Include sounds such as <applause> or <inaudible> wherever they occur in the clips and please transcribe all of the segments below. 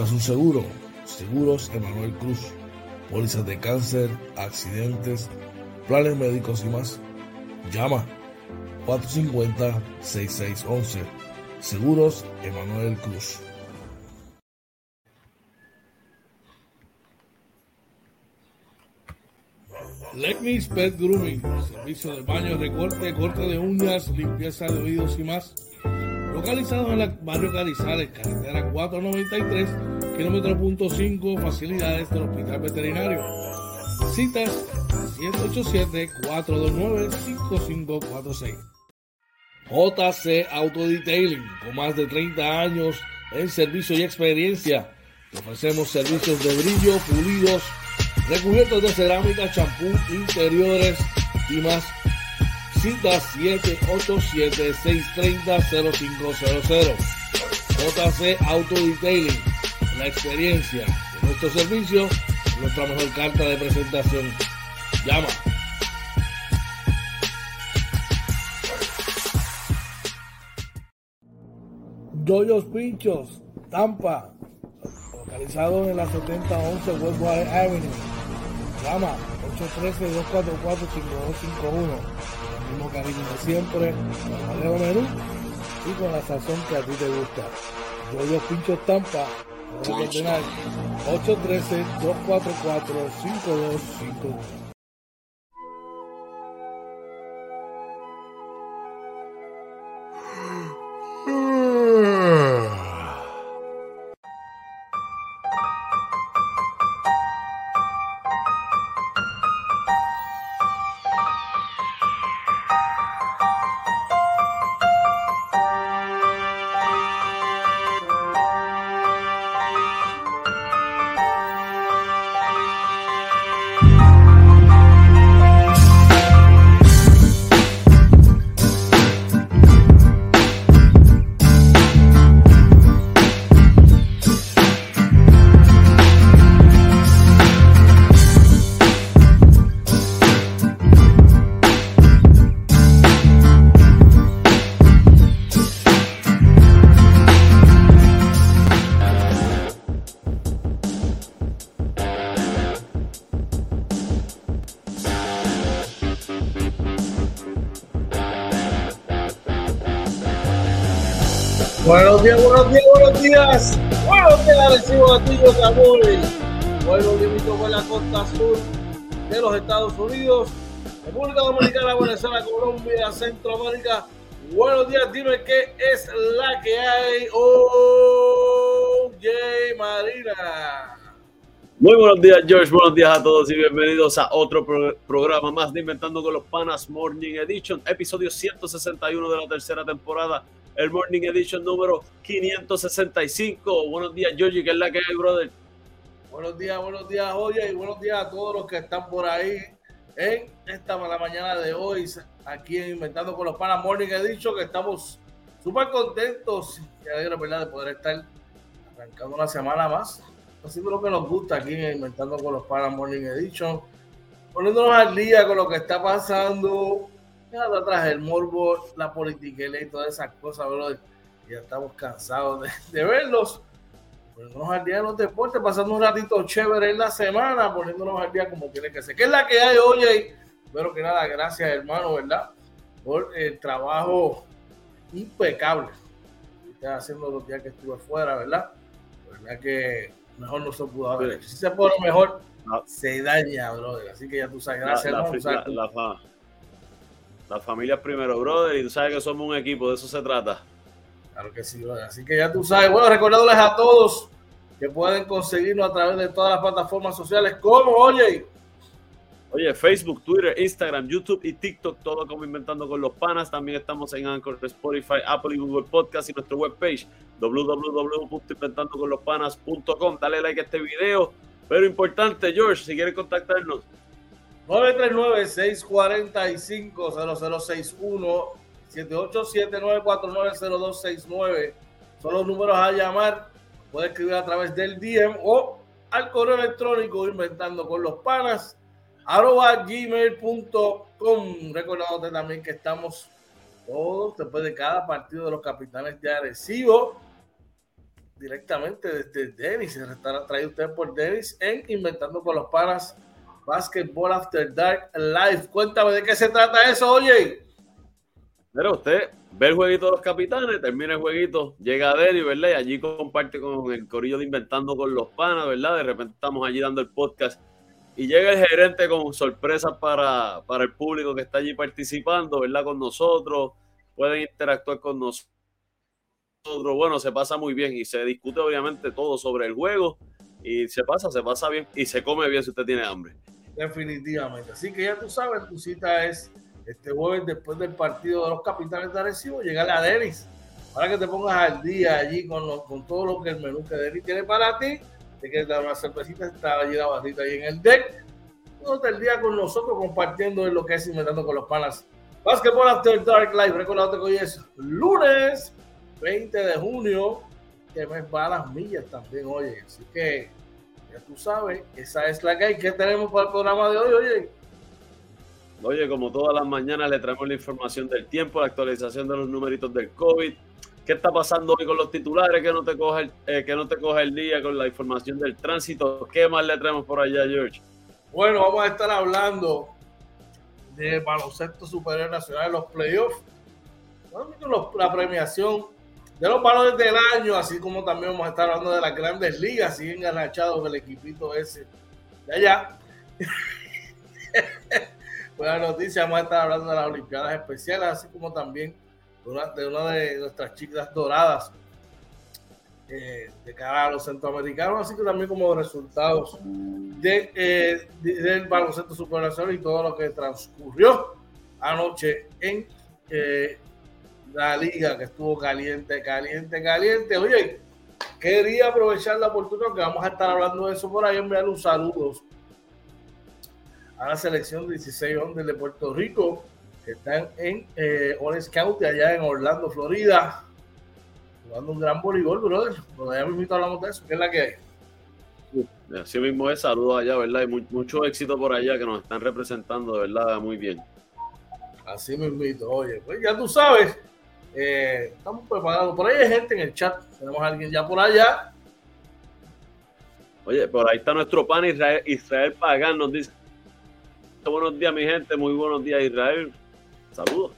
¿Necesitas un seguro? Seguros Emanuel Cruz. Pólizas de cáncer, accidentes, planes médicos y más. Llama 450-6611. Seguros Emanuel Cruz. Let Pet Grooming, servicio de baño, recorte, corte de uñas, limpieza de oídos y más. Localizado en el barrio Carizales, carretera 493, kilómetro punto 5, facilidades del Hospital Veterinario. Citas 787-429-5546. JC Auto Detailing, con más de 30 años en servicio y experiencia. Ofrecemos servicios de brillo, pulidos, recubiertos de cerámica, champú, interiores y más. Cita 787-630-0500. JC Auto Detailing. La experiencia de nuestro servicio nuestra mejor carta de presentación. Llama. Doyos Pinchos, Tampa, localizado en la 7011 Westwater Avenue. Llama 813-244-5251. El mismo cariño de siempre, el menú y con la sazón que a ti te gusta. Doyos Pinchos Tampa, 813-244-5251. Recibo a ti, Camuri. Hoy lo invito por la costa sur de los Estados Unidos, República Dominicana, Venezuela, Colombia, Centroamérica. Buenos días, dime qué es la que hay. Jay Marina. Muy buenos días, George. Buenos días a todos y bienvenidos a otro programa más de Inventando con los Panas Morning Edition, episodio 161 de la tercera temporada el Morning Edition número 565. Buenos días, Georgie, que es la que hay, brother. Buenos días, buenos días, oye, y buenos días a todos los que están por ahí en esta la mañana de hoy, aquí en Inventando con los Panas Morning Edition, que estamos súper contentos y alegres, ¿verdad?, de poder estar arrancando una semana más, haciendo lo que nos gusta aquí en Inventando con los Panas Morning Edition, poniéndonos al día con lo que está pasando Dejando atrás el morbo, la política y todas esas cosas, bro. Ya estamos cansados de, verlos. Poniéndonos al día de los deportes, pasando un ratito chévere en la semana, poniéndonos al día como tiene que ser. ¿Qué es la que hay hoy? Pero que nada, gracias hermano, ¿verdad? Por el trabajo impecable que estás haciendo los días que estuve fuera, ¿verdad? ¿Verdad que mejor no se pudo haber Si se pone mejor, ah. se daña, brother. Así que ya tú sabes, gracias. La, la, la familia primero, brother, y tú sabes que somos un equipo, de eso se trata. Claro que sí, brother. Así que ya tú sabes. Bueno, recordándoles a todos que pueden conseguirnos a través de todas las plataformas sociales, como, oye, Oye, Facebook, Twitter, Instagram, YouTube y TikTok, todo como Inventando con los Panas. También estamos en Anchor, Spotify, Apple y Google Podcast y nuestra webpage www.inventandoconlospanas.com. Dale like a este video. Pero importante, George, si quieres contactarnos. 939-645-0061, 787-949-0269. Son los números a llamar. Puede escribir a través del DM o al correo electrónico inventando con los panas arroba gmail.com. Recordándote también que estamos todos después de cada partido de los capitanes de Arecibo directamente desde Dennis. Se traído usted por Dennis en Inventando con los Panas Basketball After Dark Live. Cuéntame de qué se trata eso, oye. Pero usted ve el jueguito de los capitanes, termina el jueguito, llega a ¿verdad? Y allí comparte con el corillo de Inventando con los Panas, ¿verdad? De repente estamos allí dando el podcast y llega el gerente con sorpresas para, para el público que está allí participando, ¿verdad? Con nosotros, pueden interactuar con nosotros. Bueno, se pasa muy bien y se discute obviamente todo sobre el juego y se pasa, se pasa bien y se come bien si usted tiene hambre. Definitivamente. Así que ya tú sabes, tu cita es este jueves después del partido de los capitanes de Arecibo, llegar a Denis para que te pongas al día allí con, con todo lo que el menú que Denis tiene para ti te quieres dar una cervecita, está allí la barrita ahí en el deck. Todo el día con nosotros compartiendo lo que es inventando con los panas. Basketball After Dark Live. Recordate que hoy es lunes 20 de junio. Que me va a las millas también, oye. Así que ya tú sabes, esa es la que hay. ¿Qué tenemos para el programa de hoy, oye? Oye, como todas las mañanas le traemos la información del tiempo, la actualización de los numeritos del COVID, ¿Qué está pasando hoy con los titulares? Que no te coge el, eh, que no te coge el día con la información del tránsito. ¿Qué más le traemos por allá, George? Bueno, vamos a estar hablando de baloncesto superior nacional, los playoffs, la premiación de los valores del año, así como también vamos a estar hablando de las grandes ligas, siguen agachados el equipito ese de allá. <laughs> Buena noticia, vamos a estar hablando de las Olimpiadas Especiales, así como también de una de nuestras chicas doradas eh, de cara a los centroamericanos, así que también como resultados eh, del baloncesto supernacional y todo lo que transcurrió anoche en eh, la liga que estuvo caliente, caliente, caliente. Oye, quería aprovechar la oportunidad que vamos a estar hablando de eso por ahí, enviar un saludos a la selección 16 hombres de Puerto Rico que están en eh, Orange County, allá en Orlando, Florida, jugando un gran voleibol, brother. Bueno, ya mismo hablamos de eso, ¿qué es la que hay? Así mismo es, saludos allá, ¿verdad? Y mucho éxito por allá que nos están representando, de verdad, muy bien. Así mismo, oye, pues ya tú sabes, eh, estamos preparados. Por ahí hay gente en el chat, tenemos a alguien ya por allá. Oye, por ahí está nuestro pan Israel, Israel Pagán, nos dice, buenos días mi gente, muy buenos días Israel, Saludos.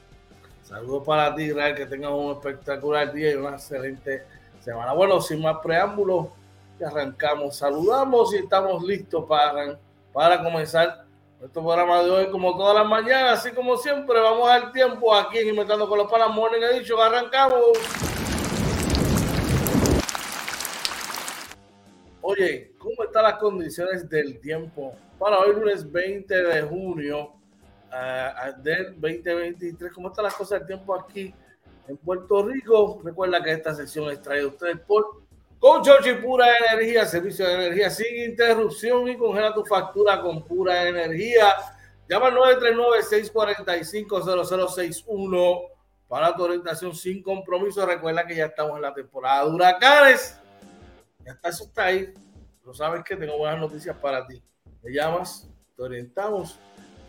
Saludos para ti, Israel, que tengas un espectacular día y una excelente semana. Bueno, sin más preámbulos, arrancamos. Saludamos y estamos listos para, para comenzar nuestro programa de hoy, como todas las mañanas, así como siempre. Vamos al tiempo aquí en Inventando con los Panas Morning Edition. Arrancamos. Oye, ¿cómo están las condiciones del tiempo para hoy, lunes 20 de junio? del 2023. ¿Cómo están las cosas del tiempo aquí en Puerto Rico? Recuerda que esta sesión es traída a ustedes por con y Pura Energía, servicio de energía sin interrupción y congela tu factura con pura energía. Llama al 939-645-0061 para tu orientación sin compromiso. Recuerda que ya estamos en la temporada de huracanes. Ya está, eso está ahí. Lo sabes que tengo buenas noticias para ti. Me llamas, te orientamos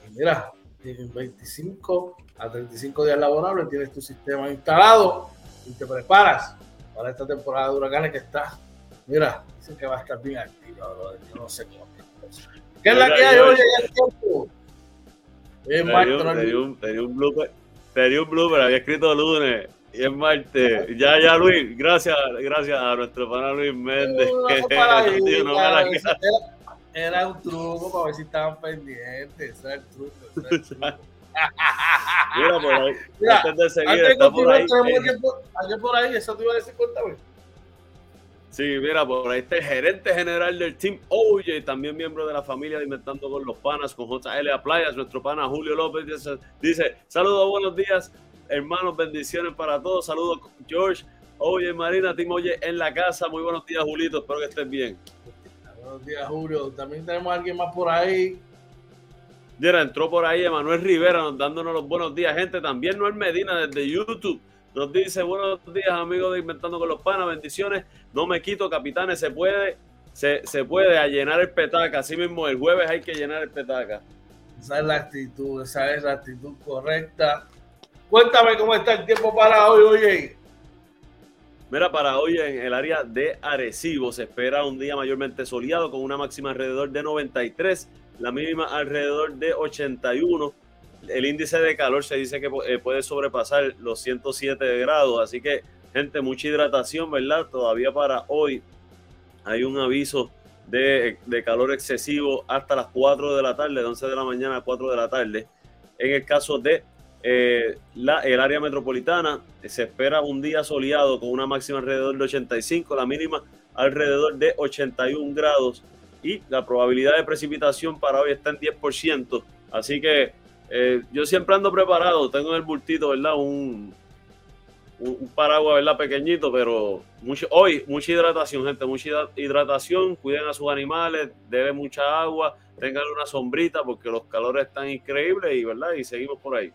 y mira, en 25 a 35 días laborables tienes tu sistema instalado y te preparas para esta temporada de huracanes que está, mira, dicen que va a estar bien activo, yo no sé cómo. ¿Qué es la que hay hoy en el tiempo? Tenía un, tenía un blooper, tenía un blooper, había escrito lunes y es martes. Ya, ya, Luis, gracias, gracias a nuestro pana Luis Méndez. <laughs> era un truco para ver si estaban pendientes. Ese es el truco. <laughs> <laughs> Mira, por ahí. antes de seguir, está por ahí. Alguien por, ahí, eso te iba a decir, cuéntame. Sí, mira, por ahí está el gerente general del Team OJ, también miembro de la familia de Inventando con los Panas, con JL Playas, nuestro pana Julio López dice, dice saludos, buenos días, hermanos, bendiciones para todos, saludos George, Oye, Marina, Team Oye en la casa, muy buenos días Julito, espero que estés bien. Buenos días Julio, también tenemos a alguien más por ahí. Mira, entró por ahí Emanuel Rivera dándonos los buenos días, gente, también Noel Medina desde YouTube nos dice, buenos días amigos de Inventando con los Panas, bendiciones. No me quito, capitanes, se puede, se, puede a llenar el petaca. Así mismo, el jueves hay que llenar el petaca. Esa es la actitud, esa es la actitud correcta. Cuéntame cómo está el tiempo para hoy, oye. Mira, para hoy en el área de Arecibo se espera un día mayormente soleado con una máxima alrededor de 93, la mínima alrededor de 81 el índice de calor se dice que eh, puede sobrepasar los 107 grados, así que gente, mucha hidratación, ¿verdad? Todavía para hoy hay un aviso de, calor excesivo hasta las 4 de la tarde, de 11 de la mañana a 4 de la tarde. En el caso de eh, la, el área metropolitana, se espera un día soleado con una máxima alrededor de 85, la mínima alrededor de 81 grados y la probabilidad de precipitación para hoy está en 10%. Así que eh, yo siempre ando preparado, tengo en el bultito, ¿verdad? Un, un, paraguas, ¿verdad? Pequeñito, pero mucho, hoy mucha hidratación, gente, mucha hidratación, cuiden a sus animales, deben mucha agua, tengan una sombrita porque los calores están increíbles y, ¿verdad? Y seguimos por ahí.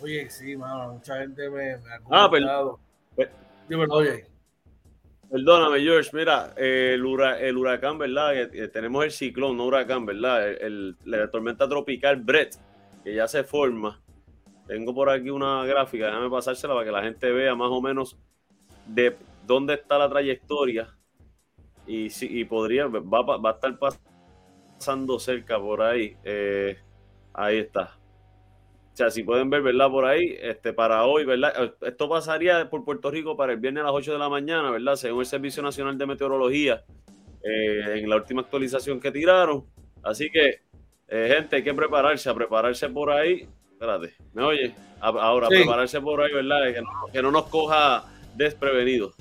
Oye, sí, mano, mucha gente me, me ha ah, comentado. Ah, Dímelo, oye. Perdóname, George. Mira, el, huracán, ¿verdad? tenemos el ciclón, no huracán, ¿verdad? El, la tormenta tropical Brett que ya se forma. Tengo por aquí una gráfica, déjame pasársela para que la gente vea más o menos de dónde está la trayectoria y, si, podría, va, va, a estar pasando cerca por ahí. Eh, ahí está. O sea, si pueden ver, ¿verdad? Por ahí, este, para hoy, ¿verdad? Esto pasaría por Puerto Rico para el viernes a las 8 de la mañana, ¿verdad? Según el Servicio Nacional de Meteorología, eh, en la última actualización que tiraron. Así que eh, gente, hay que prepararse, a prepararse por ahí. Espérate, ¿me oye? Ahora, prepararse por ahí, ¿verdad? Que no, nos coja desprevenidos.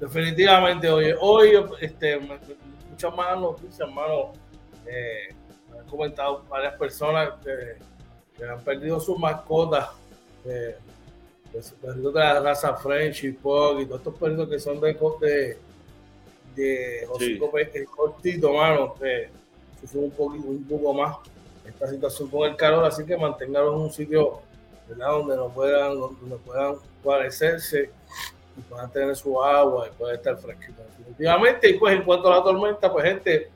Definitivamente, oye, hoy, este, muchas más noticias, hermano. Eh, me han comentado varias personas que, han perdido sus mascotas. Eh, perdidos de la raza French y Pug y todos estos perdidos que son de, de, de hocico cortito, hermano un, poquito, un poco más esta situación con el calor, así que mantenganlos en un sitio donde no puedan, donde puedan guarecerse y puedan tener su agua y puedan estar fresquitos. Definitivamente, y pues en cuanto a la tormenta, pues gente,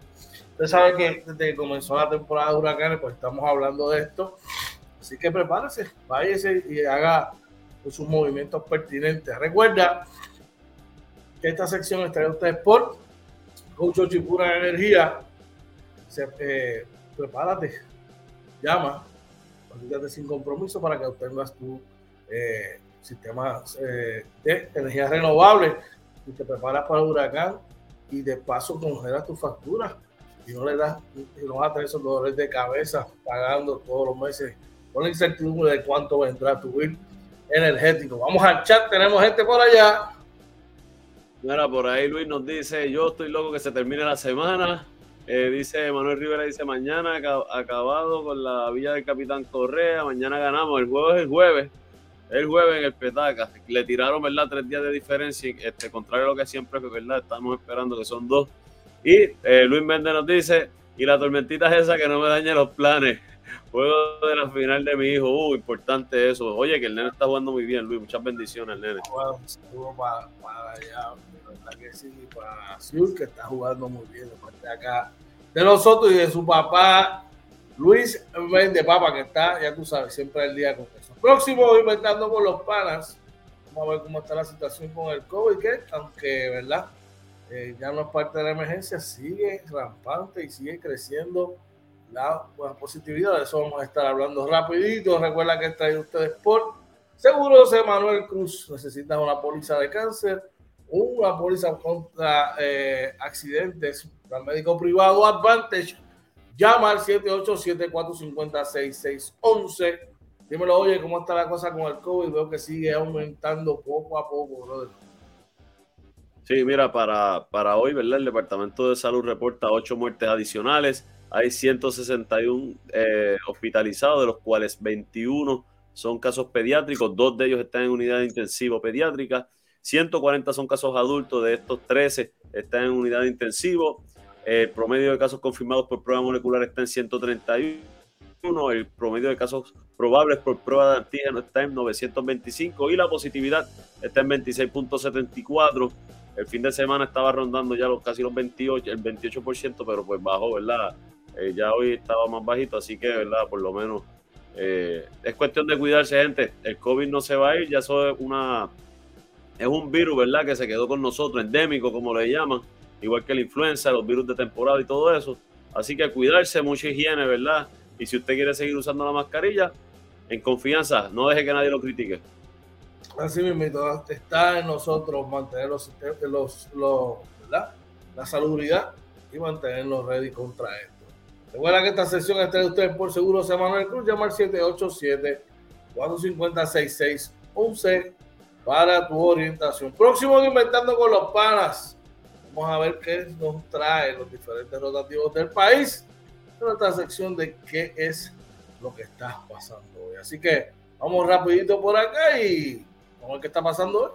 ustedes saben que desde que comenzó la temporada de huracanes, pues estamos hablando de esto. Así que prepárese, váyase y haga sus movimientos pertinentes. Recuerda que esta sección está en ustedes por Coach Pura Energía. Eh, prepárate, llama, sin compromiso para que obtengas tu eh, sistema eh, de energía renovable. Y te preparas para el huracán y de paso congelas tu factura y no le das, y no vas a tener esos dolores de cabeza pagando todos los meses con la incertidumbre de cuánto vendrá tu bill energético. Vamos al chat, tenemos gente por allá. Mira, por ahí Luis nos dice, yo estoy loco que se termine la semana. Eh, dice Manuel Rivera, dice mañana acabado con la Villa del Capitán Correa, mañana ganamos, el juego es el jueves, el jueves en el Petaca, le tiraron, ¿verdad? Tres días de diferencia, este, contrario a lo que siempre, ¿verdad? Estamos esperando que son dos. Y eh, Luis Méndez nos dice, y la tormentita es esa que no me dañe los planes. Juego de la final de mi hijo, uh, importante eso. Oye, que el nene está jugando muy bien, Luis, muchas bendiciones al nene. un saludo para, allá, que sí, para Sur, que está jugando muy bien, de de acá de nosotros y de su papá Luis Méndez, papá, que está, ya tú sabes, siempre el día con eso. Próximo, inventando con los panas. Vamos a ver cómo está la situación con el COVID, que aunque, ¿verdad? Eh, ya no es parte de la emergencia, sigue rampante y sigue creciendo la positividad. De eso vamos a estar hablando rapidito. Recuerda que está ahí ustedes por Seguros Emanuel Cruz. Necesitas una póliza de cáncer, una póliza contra eh, accidentes Plan médico privado Advantage. Llama al 787-450-6611. Dímelo, oye, ¿cómo está la cosa con el COVID? Veo que sigue aumentando poco a poco, brother. Sí, mira, para, para hoy, ¿verdad? El Departamento de Salud reporta ocho muertes adicionales. Hay 161 eh, hospitalizados, de los cuales 21 son casos pediátricos, dos de ellos están en unidad intensivo pediátrica, 140 son casos adultos, de estos 13 están en unidad de intensivo. El promedio de casos confirmados por prueba molecular está en 131, el promedio de casos probables por prueba de antígeno está en 925 y la positividad está en 26.74. El fin de semana estaba rondando ya los casi los 28, el 28%, pero pues bajó, ¿verdad? Eh, ya hoy estaba más bajito, así que, ¿verdad? Por lo menos eh, es cuestión de cuidarse, gente. El COVID no se va a ir, ya eso es una es un virus, ¿verdad? Que se quedó con nosotros, endémico, como le llaman, igual que la influenza, los virus de temporada y todo eso. Así que cuidarse, mucha higiene, ¿verdad? Y si usted quiere seguir usando la mascarilla, en confianza, no deje que nadie lo critique. Así mismo, está en nosotros mantener los, los, ¿verdad? la salubridad y mantenernos ready contra esto. Recuerda que esta sesión está de ustedes por seguro Manuel Cruz. Llama al 787-450-6611 para tu orientación. Próximo Inventando con los Panas. Vamos a ver qué nos trae los diferentes rotativos del país en nuestra sección de qué es lo que está pasando hoy. Así que vamos rapidito por acá y vamos a ver qué está pasando hoy.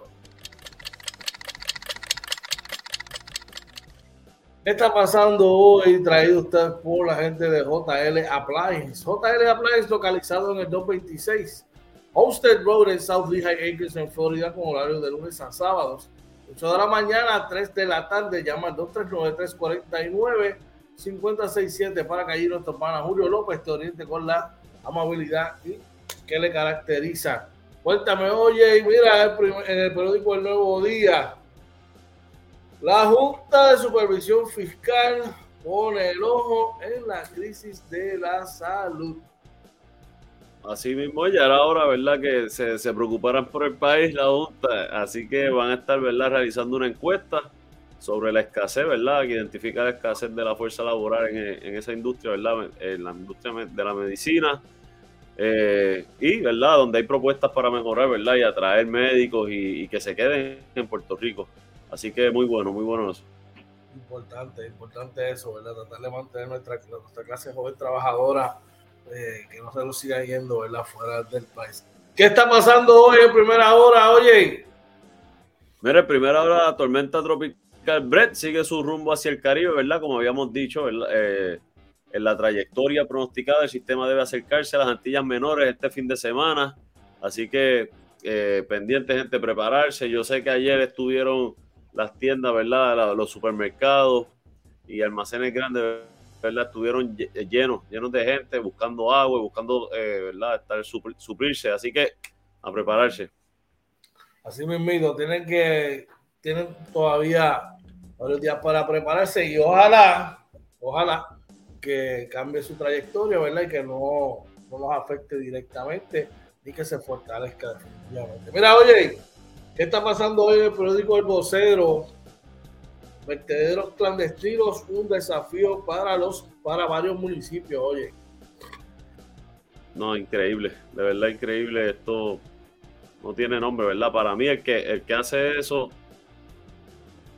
Está pasando hoy? Traído usted por la gente de JL Appliance. JL Appliance localizado en el 226 Homestead Road en South Lehigh Acres en Florida con horario de lunes a sábados. 8 de la mañana a 3 de la tarde. Llama al 239-349-5067 para que allí nuestro pana Julio López te oriente con la amabilidad y que le caracteriza. Cuéntame, oye, mira en el periódico El Nuevo Día la Junta de Supervisión Fiscal pone el ojo en la crisis de la salud. Así mismo, ya era hora, ¿verdad? Que se, se preocuparan por el país, la Junta. Así que van a estar, ¿verdad? Realizando una encuesta sobre la escasez, ¿verdad? Que identifica la escasez de la fuerza laboral en, esa industria, ¿verdad? En la industria de la medicina. Eh, y, ¿verdad? Donde hay propuestas para mejorar, ¿verdad? Y atraer médicos y que se queden en Puerto Rico. Así que muy bueno, muy bueno eso. Importante, importante eso, ¿verdad? Tratar de mantener nuestra, nuestra clase joven trabajadora, eh, que no se nos siga yendo, ¿verdad? Fuera del país. ¿Qué está pasando hoy en primera hora, oye? Mira, en primera hora la tormenta tropical Brett sigue su rumbo hacia el Caribe, ¿verdad? Como habíamos dicho, eh, en la trayectoria pronosticada el sistema debe acercarse a las Antillas Menores este fin de semana. Así que eh, pendiente, gente, prepararse. Yo sé que ayer estuvieron las tiendas, ¿verdad? Los supermercados y almacenes grandes, ¿verdad? Estuvieron llenos, llenos de gente buscando agua, buscando, eh, ¿verdad? Estar suplirse. Así que a prepararse. Así mismo, tienen que, tienen todavía varios días para prepararse y ojalá, ojalá que cambie su trayectoria, ¿verdad? Y que no, no los afecte directamente y que se fortalezca definitivamente. Mira, oye, ¿Qué está pasando hoy en el periódico El Vocero? Vertederos clandestinos, un desafío para los para varios municipios, oye. No, increíble, de verdad increíble. Esto no tiene nombre, ¿verdad? Para mí el que, el que hace eso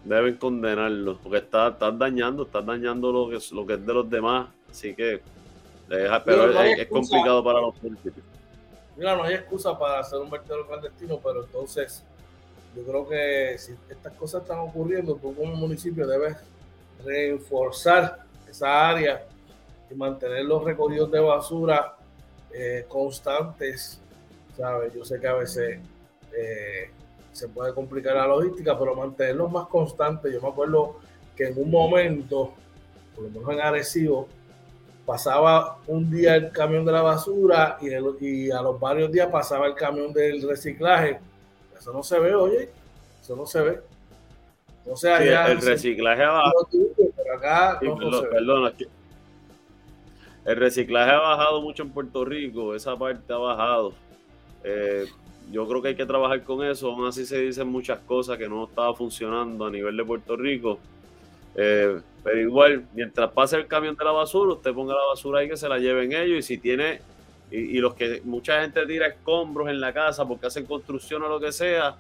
deben condenarlo, porque está, dañando, está dañando lo que, lo que es de los demás. Así que, pero, es, complicado para los municipios. Mira, no hay excusa para hacer un vertedero clandestino, pero entonces yo creo que si estas cosas están ocurriendo, tú como municipio debes reforzar esa área y mantener los recogidos de basura eh, constantes, ¿sabes? Yo sé que a veces eh, se puede complicar la logística, pero mantenerlos más constantes. Yo me acuerdo que en un momento, por lo menos en Arecibo, pasaba un día el camión de la basura y a los varios días pasaba el camión del reciclaje eso no se ve, oye. Eso no se ve. O sea, ya, el reciclaje ha bajado. el reciclaje ha bajado mucho en Puerto Rico, esa parte ha bajado. Eh, yo creo que hay que trabajar con eso, aún así se dicen muchas cosas que no estaba funcionando a nivel de Puerto Rico. Eh, pero igual, mientras pase el camión de la basura, usted ponga la basura ahí que se la lleven ellos y si tiene y, los que mucha gente tira escombros en la casa porque hacen construcción o lo que sea,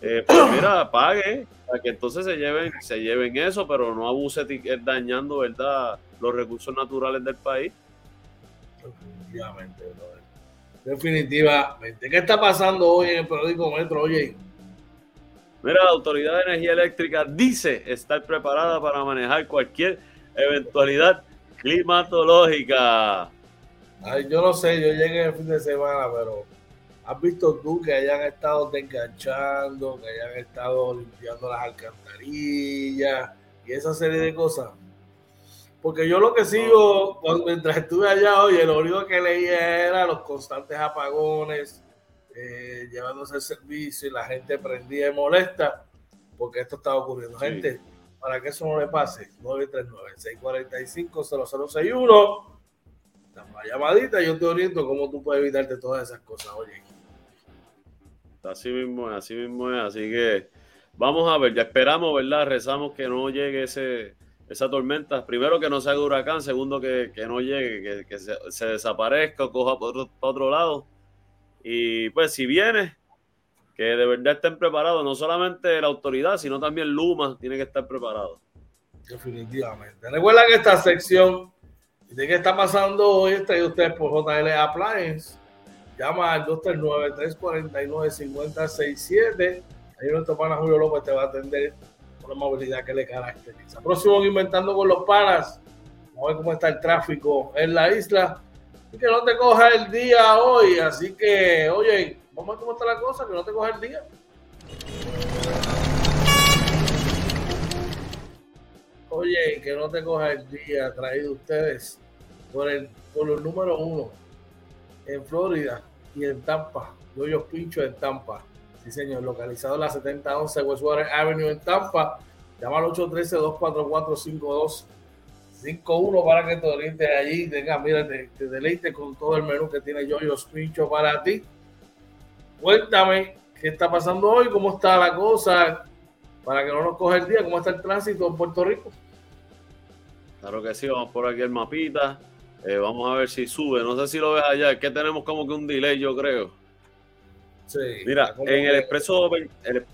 eh, pues <clears throat> mira, pague, para que entonces se lleven, se lleven eso, pero no abuse dañando, ¿verdad?, los recursos naturales del país. Definitivamente, Definitivamente. ¿Qué está pasando hoy en el periódico Metro? Oye. Mira, la Autoridad de Energía Eléctrica dice estar preparada para manejar cualquier eventualidad climatológica. Ay, yo no sé, yo llegué el fin de semana, pero ¿has visto tú que hayan estado desganchando, que hayan estado limpiando las alcantarillas y esa serie de cosas? Porque yo lo que sigo, mientras estuve allá, oye, lo único que leía era los constantes apagones, eh, llevándose el servicio y la gente prendía y molesta, porque esto estaba ocurriendo. Gente, para que eso no le pase, 939-645-0061. Llamadita, yo te oriento cómo tú puedes evitarte todas esas cosas, oye. Así mismo es, así mismo es, así que vamos a ver, ya esperamos, ¿verdad? Rezamos que no llegue ese esa tormenta, primero que no sea huracán, segundo que, no llegue, que, se, desaparezca o coja por otro, otro, lado. Y pues si viene, que de verdad estén preparados, no solamente la autoridad, sino también Luma tiene que estar preparado. Definitivamente. Recuerda que esta sección de qué está pasando hoy está usted por JL Appliance. Llama al 239-349-5067. Ahí nuestro pana Julio López te va a atender la movilidad que le caracteriza. Próximo Inventando con los Panas. Vamos a ver cómo está el tráfico en la isla. Y que no te coja el día hoy. Así que, oye, vamos a ver cómo está la cosa, que no te coja el día. Oye, que no te coja el día traído ustedes por el por los número uno en Florida y en Tampa. Yo yo pincho en Tampa señor, localizado en la 7011 Westwater Avenue en Tampa. Llama al 813-244-5251 para que te orientes allí. Tenga, mira, te, deleite con todo el menú que tiene Yoyos Pincho para ti. Cuéntame qué está pasando hoy, cómo está la cosa, para que no nos coja el día, cómo está el tránsito en Puerto Rico. Claro que sí, vamos por aquí el mapita. Eh, vamos a ver si sube. No sé si lo ves allá, es que tenemos como que un delay, yo creo. Mira, en el expreso, el,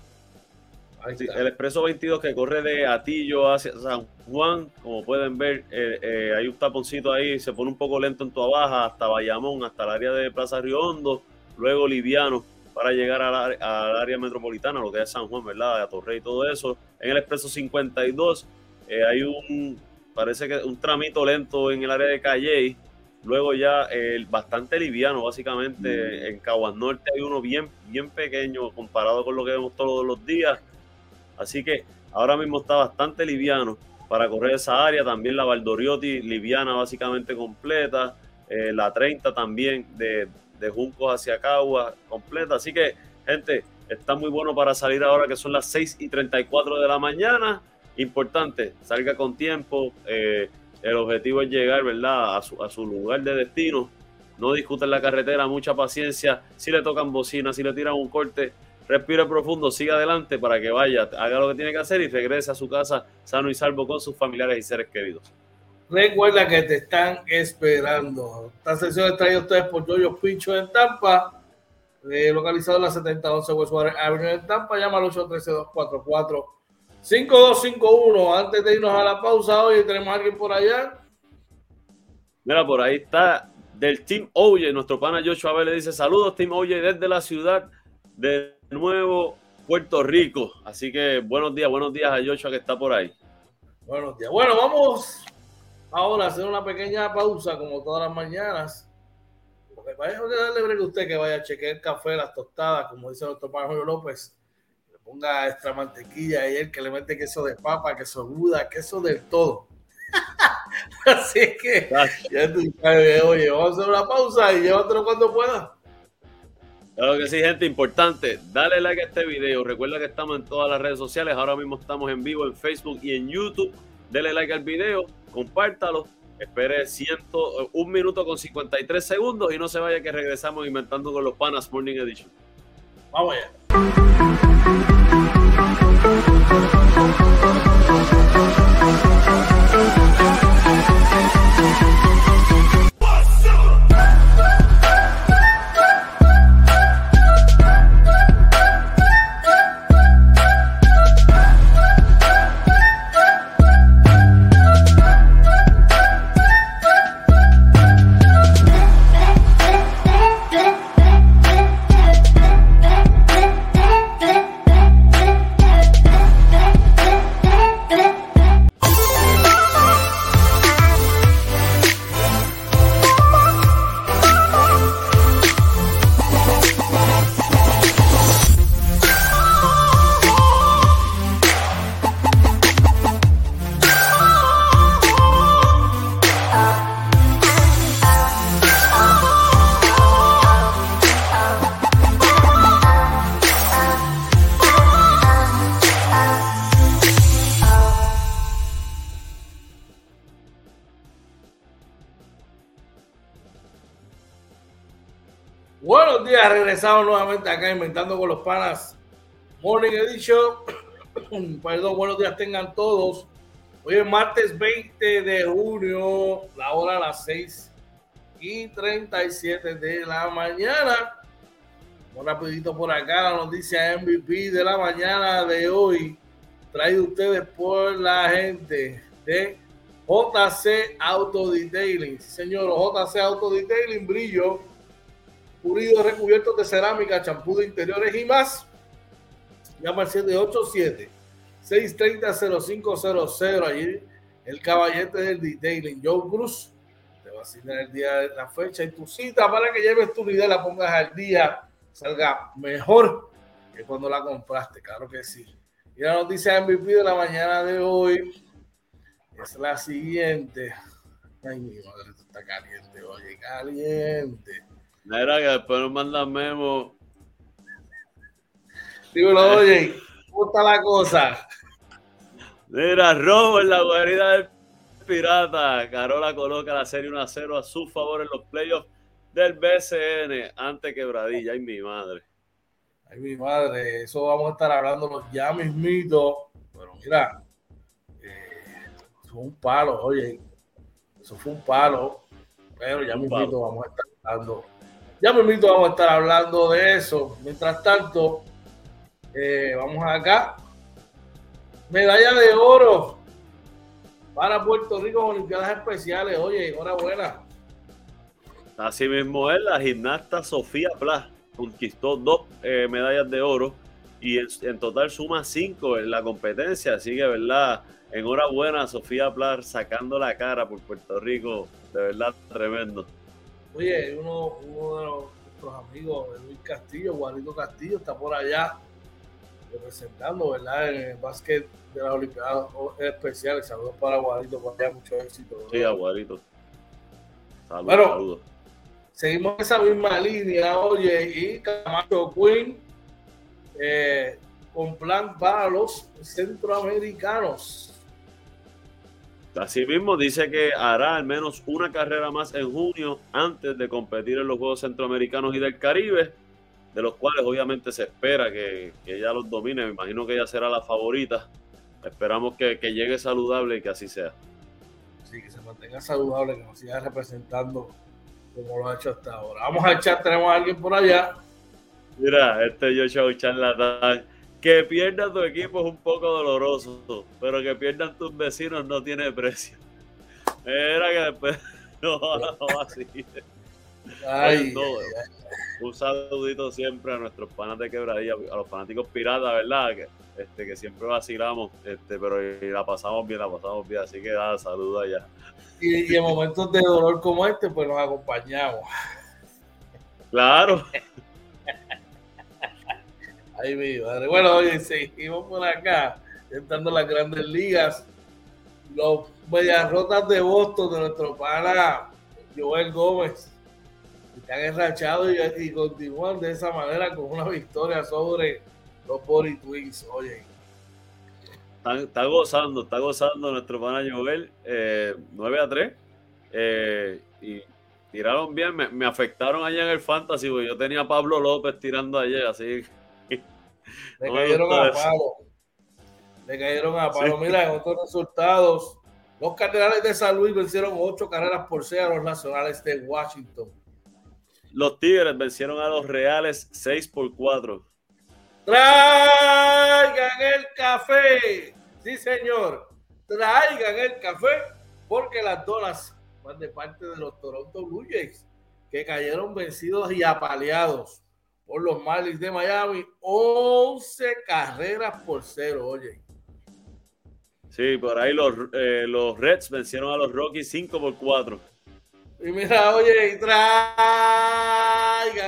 expreso 22 que corre de Atillo hacia San Juan, como pueden ver, eh, eh, hay un taponcito ahí, se pone un poco lento en tu baja hasta Bayamón, hasta el área de Plaza Río Hondo, luego liviano para llegar al, área metropolitana, lo que es San Juan, ¿verdad? A Torrey y todo eso. En el expreso 52 eh, hay un, parece que un tramito lento en el área de Calley, Luego ya el bastante liviano, básicamente. Mm. En Caguas Norte hay uno bien, bien pequeño comparado con lo que vemos todos los días. Así que ahora mismo está bastante liviano para correr esa área. También la Valdoriotti liviana, básicamente completa. Eh, la 30 también de, de Juncos hacia Caguas completa. Así que, gente, está muy bueno para salir ahora que son las 6 y 34 de la mañana. Importante, salga con tiempo. Eh, el objetivo es llegar, ¿verdad?, a su, lugar de destino. No discuten la carretera, mucha paciencia. Si le tocan bocina, si le tiran un corte, respire profundo, siga adelante para que vaya, haga lo que tiene que hacer y regrese a su casa sano y salvo con sus familiares y seres queridos. Recuerda que te están esperando. Esta sesión está traída ustedes por Yoyo Pincho en Tampa, eh, localizado en la 7011 Westwater Avenue en Tampa. Llama al 813 244 5251, antes de irnos a la pausa, hoy tenemos a alguien por allá. Mira, por ahí está del Team Oye, nuestro pana Joshua le dice saludos Team Oye desde la ciudad de Nuevo Puerto Rico. Así que buenos días, buenos días a Joshua que está por ahí. Buenos días. Bueno, vamos ahora a hacer una pequeña pausa como todas las mañanas. Porque eso que darle a usted que vaya a chequear el café, las tostadas, como dice nuestro pana Julio López ponga extra mantequilla y el que le mete queso de papa, queso buda, queso de todo. <laughs> Así que ya tú sabes, oye, vamos a hacer una pausa y llévatelo cuando pueda. Claro que sí, gente, importante. Dale like a este video. Recuerda que estamos en todas las redes sociales. Ahora mismo estamos en vivo en Facebook y en YouTube. Dale like al video, compártalo. Espere ciento, un minuto con 53 segundos y no se vaya que regresamos inventando con los panas Morning Edition. Vamos allá. Regresamos nuevamente acá inventando con los panas Morning Edition. <clears throat> Perdón, buenos días tengan todos. Hoy es martes 20 de junio, la hora a las 6 y 37 de la mañana. Un rapidito por acá, la noticia MVP de la mañana de hoy, traído ustedes por la gente de JC Auto Detailing. señor, JC Auto Detailing, brillo pulido recubiertos de cerámica, champú de interiores y más. Llama al 787-630-0500. Allí el caballete del detailing, Joe Cruz. Te va a asignar el día de la fecha y tu cita para que lleves tu vida la pongas al día. Salga mejor que cuando la compraste, claro que sí. Y la noticia MVP de la mañana de hoy es la siguiente. Ay, mi madre, esto está caliente, oye, caliente. Mira que después nos mandan memo. Dímelo, oye, ¿cómo está la cosa? Mira, robo en la guarida del Pirata. Carola coloca la serie 1 a 0 a su favor en los playoffs del BCN ante Quebradilla. Ay, mi madre. Ay, mi madre. Eso vamos a estar hablando ya mismito. Pero mira, eh, fue un palo, oye. Eso fue un palo. Pero ya mismito vamos a estar hablando ya me invito, vamos a estar hablando de eso. Mientras tanto, eh, vamos acá. Medalla de oro para Puerto Rico Olimpiadas Especiales. Oye, enhorabuena. Así mismo es, la gimnasta Sofía Plas conquistó dos eh, medallas de oro y en, total suma cinco en la competencia. Así que, ¿verdad? Enhorabuena, Sofía Plas sacando la cara por Puerto Rico. De verdad, tremendo. Oye, uno, uno de nuestros amigos, Luis Castillo, Juanito Castillo, está por allá representando, ¿verdad? En el básquet de las Olimpiadas Especiales. Saludos para Guadito, por allá, mucho éxito. Sí, a Guadito. Saludos, bueno, saludos. Seguimos esa misma línea, oye, y Camacho Queen eh, con plan para los centroamericanos. Asimismo, dice que hará al menos una carrera más en junio antes de competir en los Juegos Centroamericanos y del Caribe, de los cuales obviamente se espera que, que ella los domine. Me imagino que ella será la favorita. Esperamos que, llegue saludable y que así sea. Sí, que se mantenga saludable, que nos siga representando como lo ha hecho hasta ahora. Vamos al chat, tenemos a alguien por allá. Mira, este yo show charlatán que pierda tu equipo es un poco doloroso, pero que pierdan tus vecinos no tiene precio. Era que después <laughs> no, no así. Ay, un saludito siempre a nuestros panas de quebradilla, a los fanáticos piratas, ¿verdad? Que, este, que siempre vacilamos, este, pero la pasamos bien, la pasamos bien, así que nada, saludos allá. Y, y en momentos de dolor como este, pues nos acompañamos. Claro. Ay, mi madre. Bueno, oye, seguimos por acá, entrando en las grandes ligas. Los rotas de Boston de nuestro pana Joel Gómez están enrachados y, continúan de esa manera con una victoria sobre los Body Twins. Oye. Está, gozando, está gozando nuestro pana Joel. 9 eh, a 3. Eh, y tiraron bien. Me, me, afectaron allá en el Fantasy, porque yo tenía a Pablo López tirando ayer, así le cayeron a palo. Le cayeron a palo. Mira, en otros resultados, los Cardenales de San Luis vencieron ocho carreras por seis a los Nacionales de Washington. Los Tigres vencieron a los Reales 6 por 4. Traigan el café. Sí, señor. Traigan el café porque las donas van de parte de los Toronto Blue Jays que cayeron vencidos y apaleados por los Marlins de Miami. 11 carreras por cero, oye. Sí, por ahí los, eh, los Reds vencieron a los Rockies 5 por 4. Y mira, oye, traigan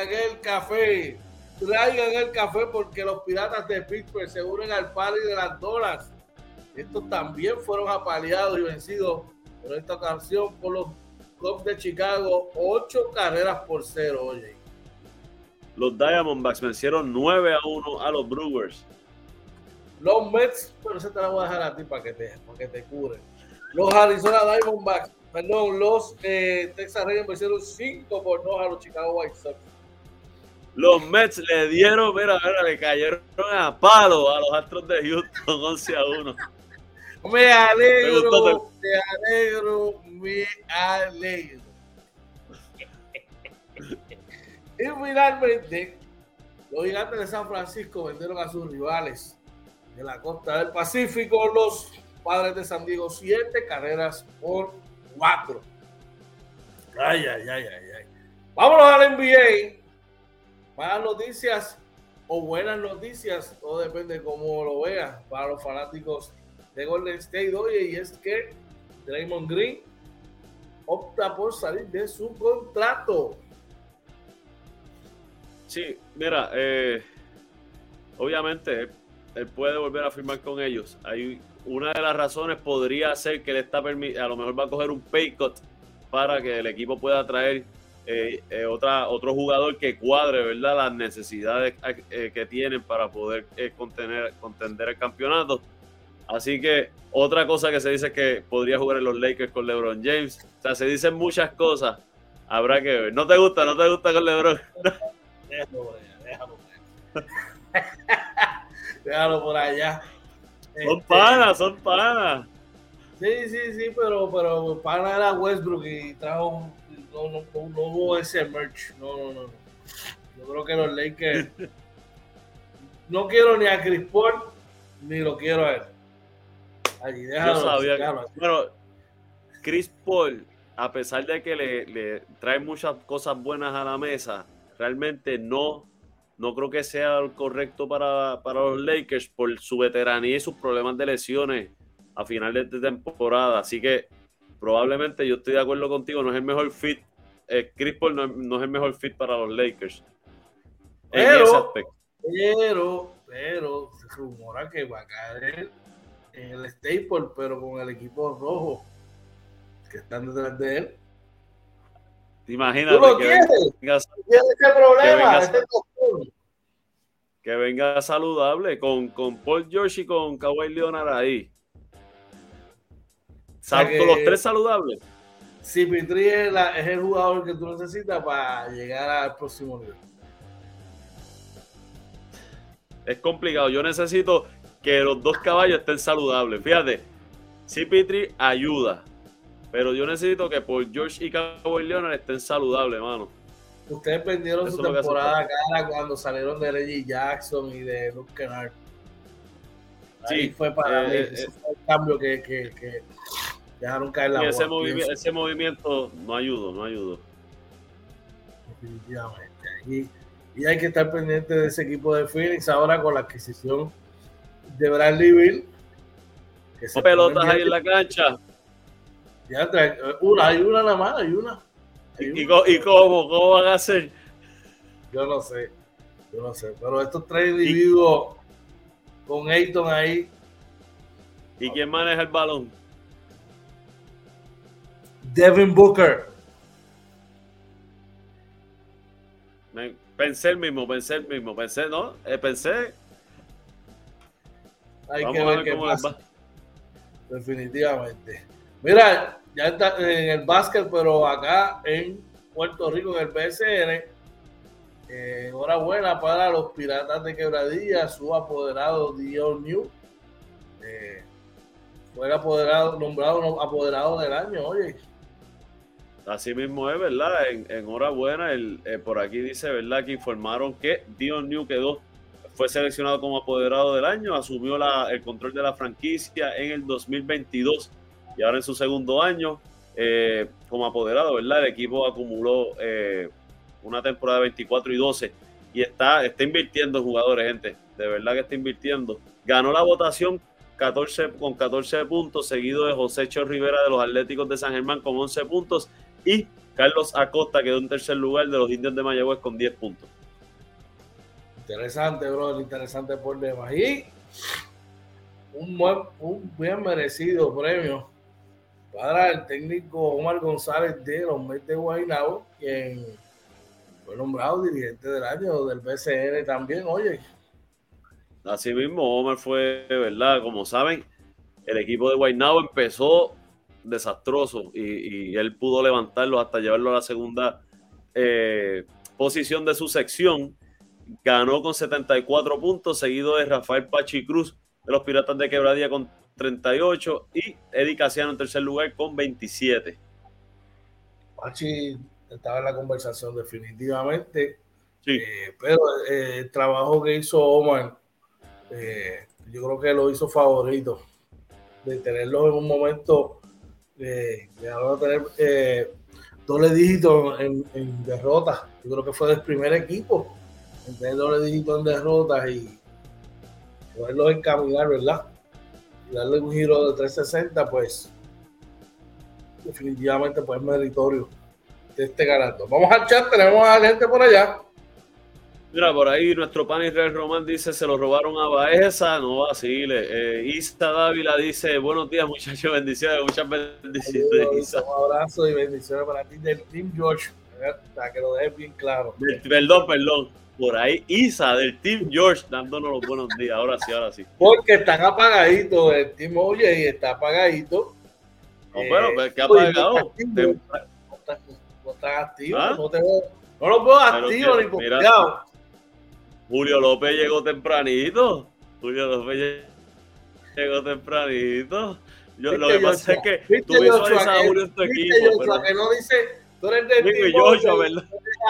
el café. Traigan el café porque los piratas de Pittsburgh se unen al pali de las dólares. Estos también fueron apaleados y vencidos por esta ocasión por los Cubs de Chicago. 8 carreras por cero, oye. Los Diamondbacks vencieron 9 a 1 a los Brewers. Los Mets, pero se te la voy a dejar a ti para que te, para que te curen. Los Arizona Diamondbacks, perdón, los eh, Texas Rangers vencieron 5 por 2 a los Chicago White Sox. Los Mets le dieron, mira, mira, le cayeron a palo a los Astros de Houston <laughs> 11 a 1. Me alegro, me, alegro, me alegro. Y finalmente, los gigantes de San Francisco vendieron a sus rivales de la costa del Pacífico, los padres de San Diego, siete carreras por cuatro. Ay, ay, ay, ay, ay. Vámonos al NBA. Malas noticias o buenas noticias, todo depende de cómo lo veas para los fanáticos de Golden State. Oye, y es que Draymond Green opta por salir de su contrato. Sí, mira, eh, obviamente él puede volver a firmar con ellos. Hay una de las razones podría ser que él está a lo mejor va a coger un pay cut para que el equipo pueda traer eh, eh, otro jugador que cuadre, ¿verdad? Las necesidades eh, que tienen para poder contener, contender el campeonato. Así que otra cosa que se dice es que podría jugar en los Lakers con LeBron James. O sea, se dicen muchas cosas. Habrá que ver. ¿No te gusta? ¿No te gusta con LeBron? <laughs> déjalo por allá, déjalo por allá. <laughs> déjalo por allá. Son este, panas, son panas. Sí, sí, sí, pero, pero pana era Westbrook y trajo no, no, no, hubo ese merch. No, no, no. Yo creo que los Lakers. <laughs> no quiero ni a Chris Paul, ni lo quiero a él. Allí, déjalo, Yo sabía bueno, Chris Paul, a pesar de que le, le, trae muchas cosas buenas a la mesa, realmente no, no creo que sea el correcto para, para los Lakers por su veteranía y sus problemas de lesiones a final de temporada. Así que probablemente yo estoy de acuerdo contigo, no es el mejor fit. Eh, Chris Paul no, es el mejor fit para los Lakers. Pero, pero, pero, se rumora que va a caer en el Staple, pero con el equipo rojo que están detrás de él. Imagínate ¿Tú lo que quieres? Venga, ese problema? Que venga, que venga saludable con, con Paul George y con Kawhi Leonard ahí los tres saludables. Si Pitri es, el jugador que tú necesitas para llegar al próximo nivel. Es complicado. Yo necesito que los dos caballos estén saludables. Fíjate, si Pitri ayuda, pero yo necesito que por George y Cowboy Leonard estén saludables, mano. Ustedes perdieron su temporada cara cuando salieron de Reggie Jackson y de Luke Kennard. sí, fue para eh, mí. Eh, ese fue el cambio que, que Dejaron caer la ese, ese, movimiento no ayudó, no ayudó. Definitivamente. Y, y, hay que estar pendiente de ese equipo de Phoenix ahora con la adquisición de Bradley Bill. Que pelotas ahí en la cancha. Ya, una, hay una nada más, hay una. ¿Y, ¿Y, cómo? ¿Cómo van a hacer? Yo no sé, yo no sé. Pero estos tres individuos con Ayton ahí. ¿Y quién maneja el balón? Devin Booker. Pensé el mismo, pensé el mismo, pensé, ¿no? Eh, pensé. Hay que ver, qué pasa. Definitivamente. Mira, ya está en el básquet, pero acá en Puerto Rico, en el PSN, eh, enhorabuena para los Piratas de Quebradilla, su apoderado Dion New. Eh, fue apoderado, nombrado apoderado del año, oye. Así mismo es, ¿verdad? En, enhorabuena, el, eh, por aquí dice, ¿verdad? Que informaron que Dion New quedó, fue seleccionado como apoderado del año, asumió la, el control de la franquicia en el 2022 y ahora en su segundo año eh, como apoderado, ¿verdad? El equipo acumuló eh, una temporada de 24 y 12 y está, está invirtiendo en jugadores, gente, de verdad que está invirtiendo. Ganó la votación 14, con 14 puntos, seguido de José Cho Rivera de los Atléticos de San Germán con 11 puntos y Carlos Acosta quedó en tercer lugar de los indios de Mayagüez con 10 puntos. Interesante, bro, interesante por demás. Y un, un bien merecido premio para el técnico Omar González de los Mets de Guaynabo, quien fue nombrado dirigente del año del BCN también, oye. Así mismo, Omar fue, ¿verdad? Como saben, el equipo de Guaynabo empezó desastroso y, él pudo levantarlo hasta llevarlo a la segunda eh, posición de su sección. ganó con 74 puntos, seguido de Rafael Pachi Cruz de los Piratas de Quebradía con 38 y Eddie Casiano en tercer lugar con 27. Pachi estaba en la conversación definitivamente, sí. Eh, pero eh, el trabajo que hizo Omar, eh, yo creo que lo hizo favorito de tenerlo en un momento de, de tener doble dígito en, en derrotas. Yo creo que fue del primer equipo en tener doble dígito en derrotas y poderlo encaminar, ¿verdad? Darle un giro de 360, pues definitivamente pues meritorio de este ganando. Vamos al chat, tenemos a gente por allá. Mira, por ahí nuestro pan Israel Román dice, se lo robaron a Baeza, no vacile. Eh, Isa Dávila dice, buenos días muchachos, <laughs> bendiciones, muchas bendiciones. Un abrazo y bendiciones para ti del Team George, para que lo dejes bien claro. Perdón, perdón. Por ahí Isa del Team George dándonos los buenos días, ahora sí, ahora sí. Porque están apagaditos, el Team Oye y está apagadito. No, pero, pero ¿qué apagado? No están activos, ¿Ah? no, te veo, no los veo activos ni. Julio López llegó tempranito. Julio López llegó tempranito. Yo, lo que pasa es que tú visualizas a Julio en tu equipo. Pero... que no dice, tú eres de Digo, yo, ¿verdad?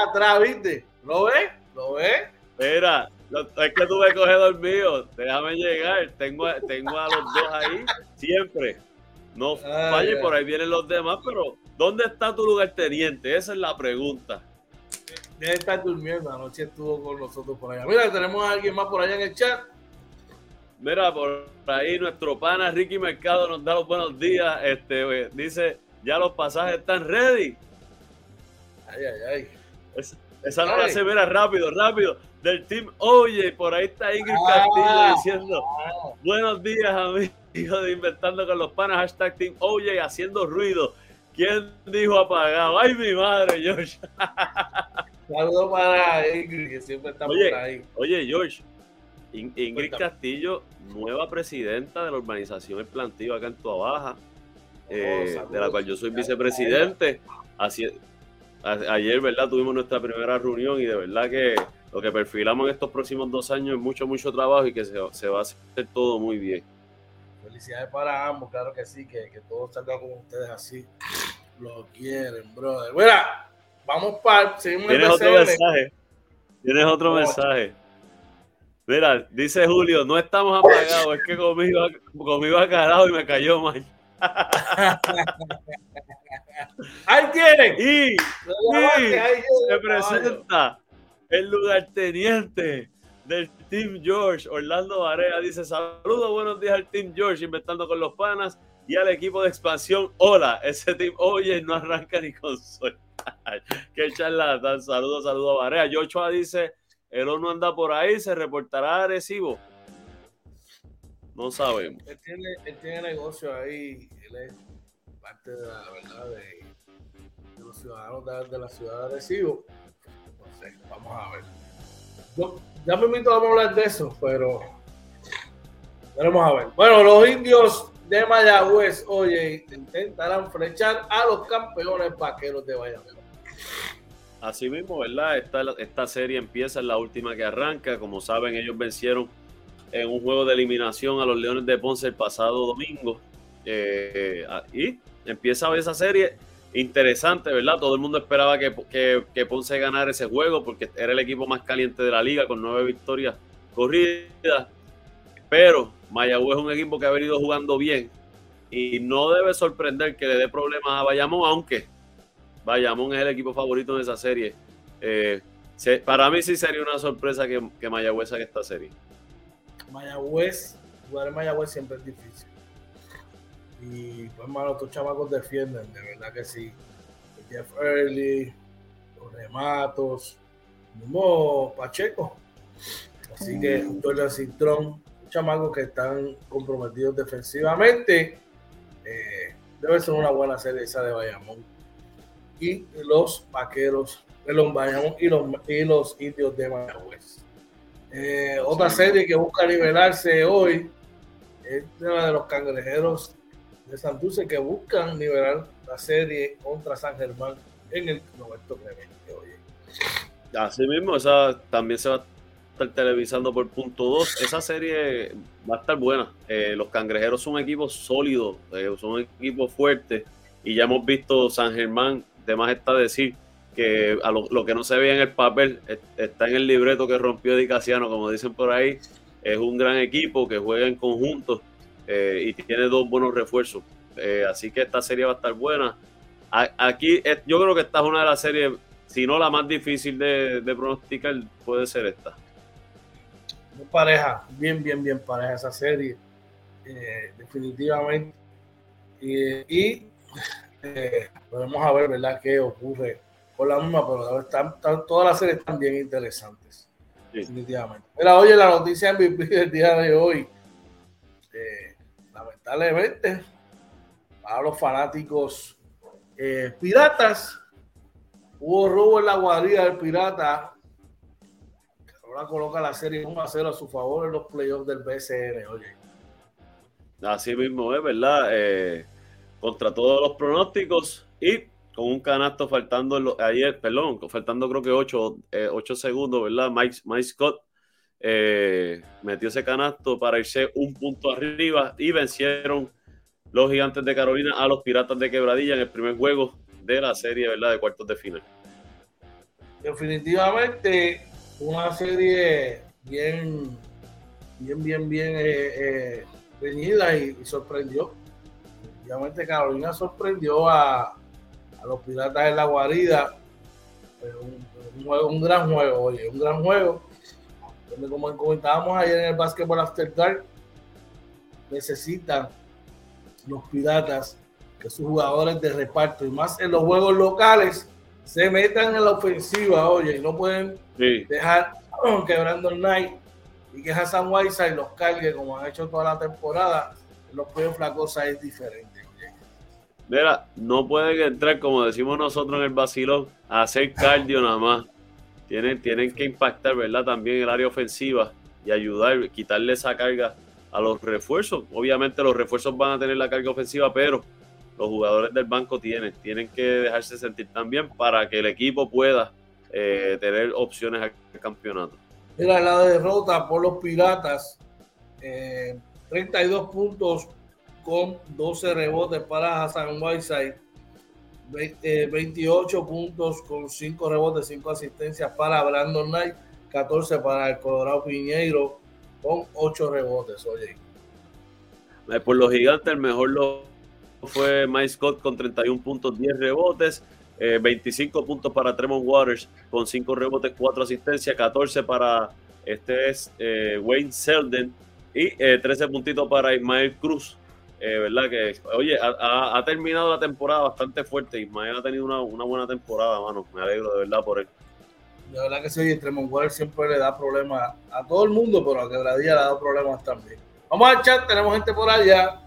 atrás, ¿viste? ¿Lo ves? ¿Lo ves? Mira, es que tú me coges dormido. Déjame llegar. Tengo, tengo a los dos ahí siempre. No falle, por ahí vienen los demás, pero ¿dónde está tu lugar teniente? Esa es la pregunta. Debe estar durmiendo, anoche estuvo con nosotros por allá. Mira, tenemos a alguien más por allá en el chat. Mira, por ahí nuestro pana Ricky Mercado nos da los buenos días. Este dice, ya los pasajes están ready. Ay, ay, ay. esa no la se mira rápido, rápido. Del team Oye, por ahí está Ingrid Castillo ah. diciendo, buenos días amigos de Inventando con los panas, hashtag Team Oye, haciendo ruido. ¿Quién dijo apagado? Ay, mi madre, George. <laughs> Saludos para Ingrid, que siempre está oye, por ahí. Oye, George, Ingrid Castillo, nueva presidenta de la urbanización El Plantío acá en Tuabaja, oh, eh, de la cual yo soy vicepresidente. Así, ayer, ¿verdad? Tuvimos nuestra primera reunión y de verdad que lo que perfilamos en estos próximos dos años es mucho, mucho trabajo y que se, se va a hacer todo muy bien. Felicidades para ambos, claro que sí, que, que todo salga como ustedes así lo quieren, brother. Mira, Vamos para. Tienes otro mensaje. Tienes otro mensaje. Mira, dice Julio, no estamos apagados, es que conmigo, conmigo carajo y me cayó mal. Ahí tienen. Y, y se presenta el lugarteniente del Team George, Orlando Varea, dice saludos, buenos días al Team George, inventando con los panas y al equipo de expansión. Hola, ese team, oye, no arranca ni con suerte. <laughs> Qué charlatán. Saludos, saludos a Varea. Joshua dice: el horno anda por ahí, se reportará agresivo. No sabemos. Él tiene, él tiene negocio ahí. Él es parte de la verdad de, los ciudadanos de, la ciudad de Arecibo. No sé, vamos a ver. ya me invito a hablar de eso, pero vamos a ver. Bueno, los indios de Mayagüez, oye, intentarán flechar a los campeones vaqueros de Mayagüez. Así mismo, ¿verdad? Esta, esta serie empieza en la última que arranca. Como saben, ellos vencieron en un juego de eliminación a los Leones de Ponce el pasado domingo. Eh, y empieza esa serie interesante, ¿verdad? Todo el mundo esperaba que, que, que, Ponce ganara ese juego porque era el equipo más caliente de la liga con nueve victorias corridas. Pero Mayagüez es un equipo que ha venido jugando bien y no debe sorprender que le dé problemas a Bayamón, aunque Bayamón es el equipo favorito de esa serie. Eh, para mí sí sería una sorpresa que, que Mayagüez haga esta serie. Mayagüez, jugar en Mayagüez siempre es difícil. Y pues, malo, estos chamacos defienden, de verdad que sí. Jeff Early, los rematos, mismo Pacheco. Así que. Jordan Cintrón, chamacos que están comprometidos defensivamente. Eh, debe ser una buena serie esa de Bayamón y los vaqueros los Bayamón y los, y los indios de Mayagüez. Eh, otra serie que busca nivelarse hoy es la de los cangrejeros de Santurce que buscan nivelar la serie contra San Germán en el Roberto Clemente. Así mismo, esa también se va, estar televisando por punto 2. Esa serie va a estar buena. Eh, los cangrejeros son equipos sólidos, eh, son equipos fuertes. Y ya hemos visto San Germán, de más está decir que a lo, que no se ve en el papel está en el libreto que rompió Dicasiano, como dicen por ahí. Es un gran equipo que juega en conjunto eh, y tiene dos buenos refuerzos. así que esta serie va a estar buena. aquí yo creo que esta es una de las series si no la más difícil de, pronosticar, puede ser esta. Pareja, bien, bien, bien pareja esa serie, eh, definitivamente. Y, <laughs> eh, podemos a ver, ¿verdad?, qué ocurre con la misma, pero están, todas las series están bien interesantes. Definitivamente. Mira, oye, la noticia MVP del día de hoy, eh, lamentablemente, para los fanáticos piratas, Hubo robo en la guarida del Pirata. Ahora coloca la serie 1 a 0 a su favor en los playoffs del BCN. Oye. Así mismo es, ¿verdad? Eh, contra todos los pronósticos y con un canasto faltando ayer, perdón, faltando creo que 8, eh, segundos, ¿verdad? Mike, Mike Scott eh, metió ese canasto para irse un punto arriba y vencieron los gigantes de Carolina a los piratas de Quebradilla en el primer juego de la serie, ¿verdad? De cuartos de final. Definitivamente una serie bien, bien, bien, bien eh, eh y, sorprendió. Definitivamente Carolina sorprendió a, a los Piratas de la Guarida. Un, juego, un gran juego, oye, un gran juego. Donde como comentábamos ayer en el Basketball After Dark, necesitan los Piratas que sus jugadores de reparto y más en los juegos locales se metan en la ofensiva, oye, y no pueden dejar <clears throat> quebrando el night y que Hassan Whiteside los cargue como han hecho toda la temporada. Los playoffs la cosa es diferente. Mira, no pueden entrar, como decimos nosotros en el vacilón, a hacer cardio nada más. Tienen, tienen que impactar, ¿verdad? También el área ofensiva y ayudar, quitarle esa carga a los refuerzos. Obviamente los refuerzos van a tener la carga ofensiva, pero los jugadores del banco tienen, tienen que dejarse sentir también para que el equipo pueda eh, tener opciones al campeonato. Mira la derrota por los Piratas, 32 eh, puntos con 12 rebotes para Hassan Whiteside, 28 eh, puntos con 5 rebotes, 5 asistencias para Brandon Knight, 14 para el Colorado Piñeiro con 8 rebotes. Oye. Por los gigantes, el mejor lo fue Mike Scott con 31 puntos, 10 rebotes, 25 eh, puntos para Tremont Waters con 5 rebotes, 4 asistencias, 14 para este es eh, Wayne Selden y 13 eh, puntitos para Ismael Cruz. ¿Verdad? Que, oye, ha, terminado la temporada bastante fuerte. Ismael ha tenido una, buena temporada, mano. Me alegro de verdad por él. De verdad que sí, Tremont Waters siempre le da problemas a todo el mundo, pero a Quebradilla le da problemas también. Vamos al chat, tenemos gente por allá.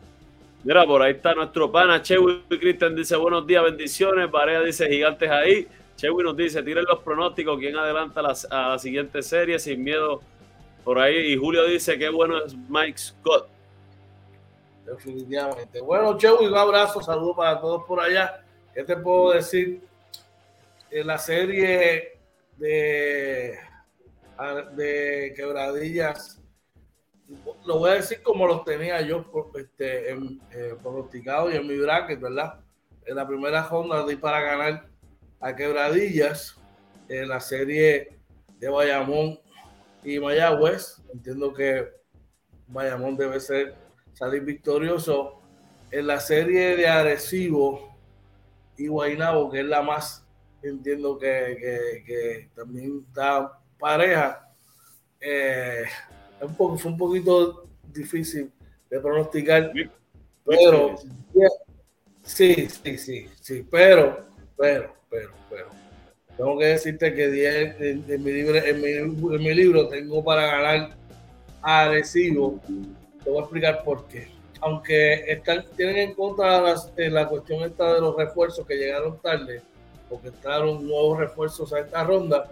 Mira, por ahí está nuestro pana Chewy Cristian dice buenos días, bendiciones. Varea dice gigantes ahí. Chewy nos dice, tiren los pronósticos, quién adelanta a la siguiente serie sin miedo por ahí. Y Julio dice, qué bueno es Mike Scott. Definitivamente. Bueno, Chewy, un abrazo, saludos para todos por allá. ¿Qué te puedo decir? En la serie de, de quebradillas lo voy a decir como los tenía yo este, eh, pronosticado y en mi bracket, ¿verdad? En la primera ronda di para ganar a Quebradillas en la serie de Bayamón y Mayagüez. Entiendo que Bayamón debe ser salir victorioso. En la serie de Arecibo y Guaynabo, que es la más, entiendo que, que, que también está pareja. Eh, un fue un poquito difícil de pronosticar, pero sí, sí, sí, sí, pero, pero, pero, pero, tengo que decirte que en, mi libro, en, mi, libro tengo para ganar a Arecibo, te voy a explicar por qué. Aunque están, tienen en contra la, la cuestión esta de los refuerzos que llegaron tarde, porque entraron nuevos refuerzos a esta ronda,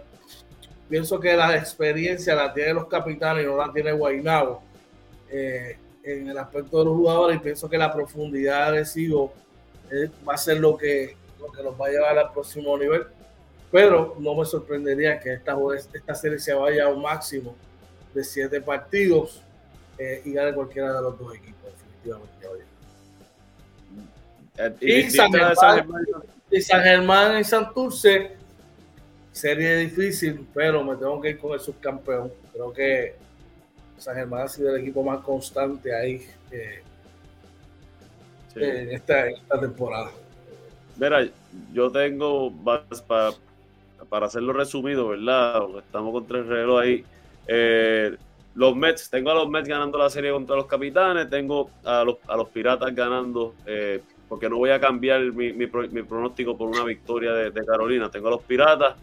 pienso que la experiencia la tiene los capitanes y no la tiene Guaynabo eh, en el aspecto de los jugadores y pienso que la profundidad de Sigo eh, va a ser lo que, lo que nos va a llevar al próximo nivel. Pero no me sorprendería que esta, esta serie se vaya a un máximo de siete partidos eh, y gane cualquiera de los dos equipos, definitivamente. Eh, y, San Germán, y San Germán y Santurce, serie difícil, pero me tengo que ir con el subcampeón. Creo que San Germán ha sido el equipo más constante ahí eh, en, esta, temporada. Mira, yo tengo para, para hacerlo resumido, ¿verdad? Estamos con tres relojes ahí. Eh, los Mets, tengo a los Mets ganando la serie contra los Capitanes, tengo a los, a los Piratas ganando, eh, porque no voy a cambiar mi, mi, pronóstico por una victoria de, Carolina. Tengo a los Piratas,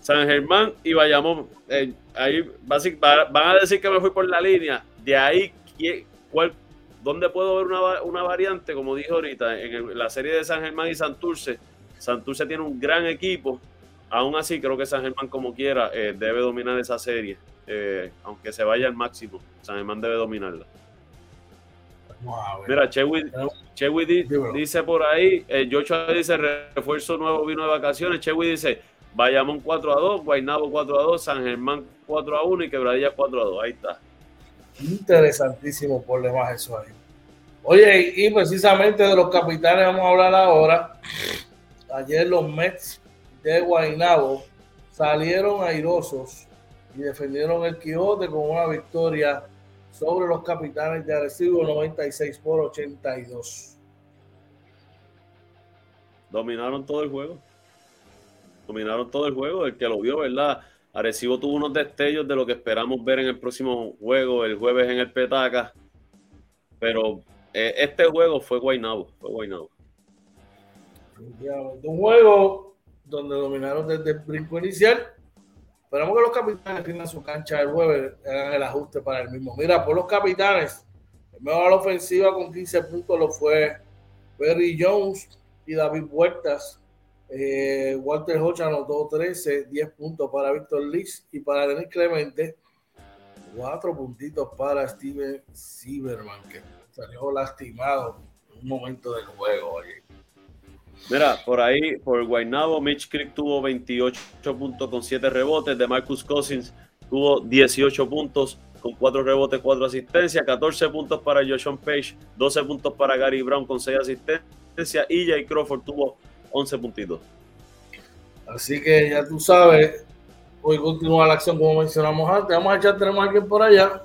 San Germán y Bayamón. Eh, ahí van a decir que me fui por la línea. De ahí, ¿cuál, ¿dónde puedo ver una, una variante? Como dije ahorita, en la serie de San Germán y Santurce. Santurce tiene un gran equipo. Aún así, creo que San Germán, como quiera, debe dominar esa serie. Eh, aunque se vaya al máximo, San Germán debe dominarla. Mira, Chewy, dice por ahí, eh, Joshua dice refuerzo nuevo vino de vacaciones, Chewy dice Bayamón 4 a 2, Guaynabo 4 a 2, San Germán 4 a 1 y Quebradilla 4 a 2. Ahí está. Interesantísimo por demás eso ahí. Oye, y precisamente de los capitanes vamos a hablar ahora. Ayer los Mets de Guaynabo salieron airosos y defendieron el Quijote con una victoria sobre los capitanes de Arecibo 96 por 82. Dominaron todo el juego. Dominaron todo el juego. El que lo vio, ¿verdad? Arecibo tuvo unos destellos de lo que esperamos ver en el próximo juego, el jueves en el Petaca. Pero eh, este juego fue Guaynabo. Fue Guaynabo. Un juego donde dominaron desde el brinco inicial Esperamos que los capitanes tengan su cancha el jueves, hagan el ajuste para el mismo. Mira, por los capitanes, el mejor a la ofensiva con 15 puntos lo fue Perry Jones y David Huertas. Eh, Walter Hodge anotó 13, 10 puntos para Víctor Liz y para Denis Clemente, 4 puntitos para Steven Sieberman, que salió lastimado en un momento del juego. Oye. Mira, por ahí, por Guaynabo, Mitch Creek tuvo 28 puntos con 7 rebotes. De Marcus Cousins tuvo 18 puntos con 4 rebotes, 4 asistencias. 14 puntos para Joshua Page, 12 puntos para Gary Brown con 6 asistencias. Y Jay Crawford tuvo 11 puntitos. Así que ya tú sabes, hoy continúa la acción como mencionamos antes. Vamos a echar, tenemos a alguien por allá.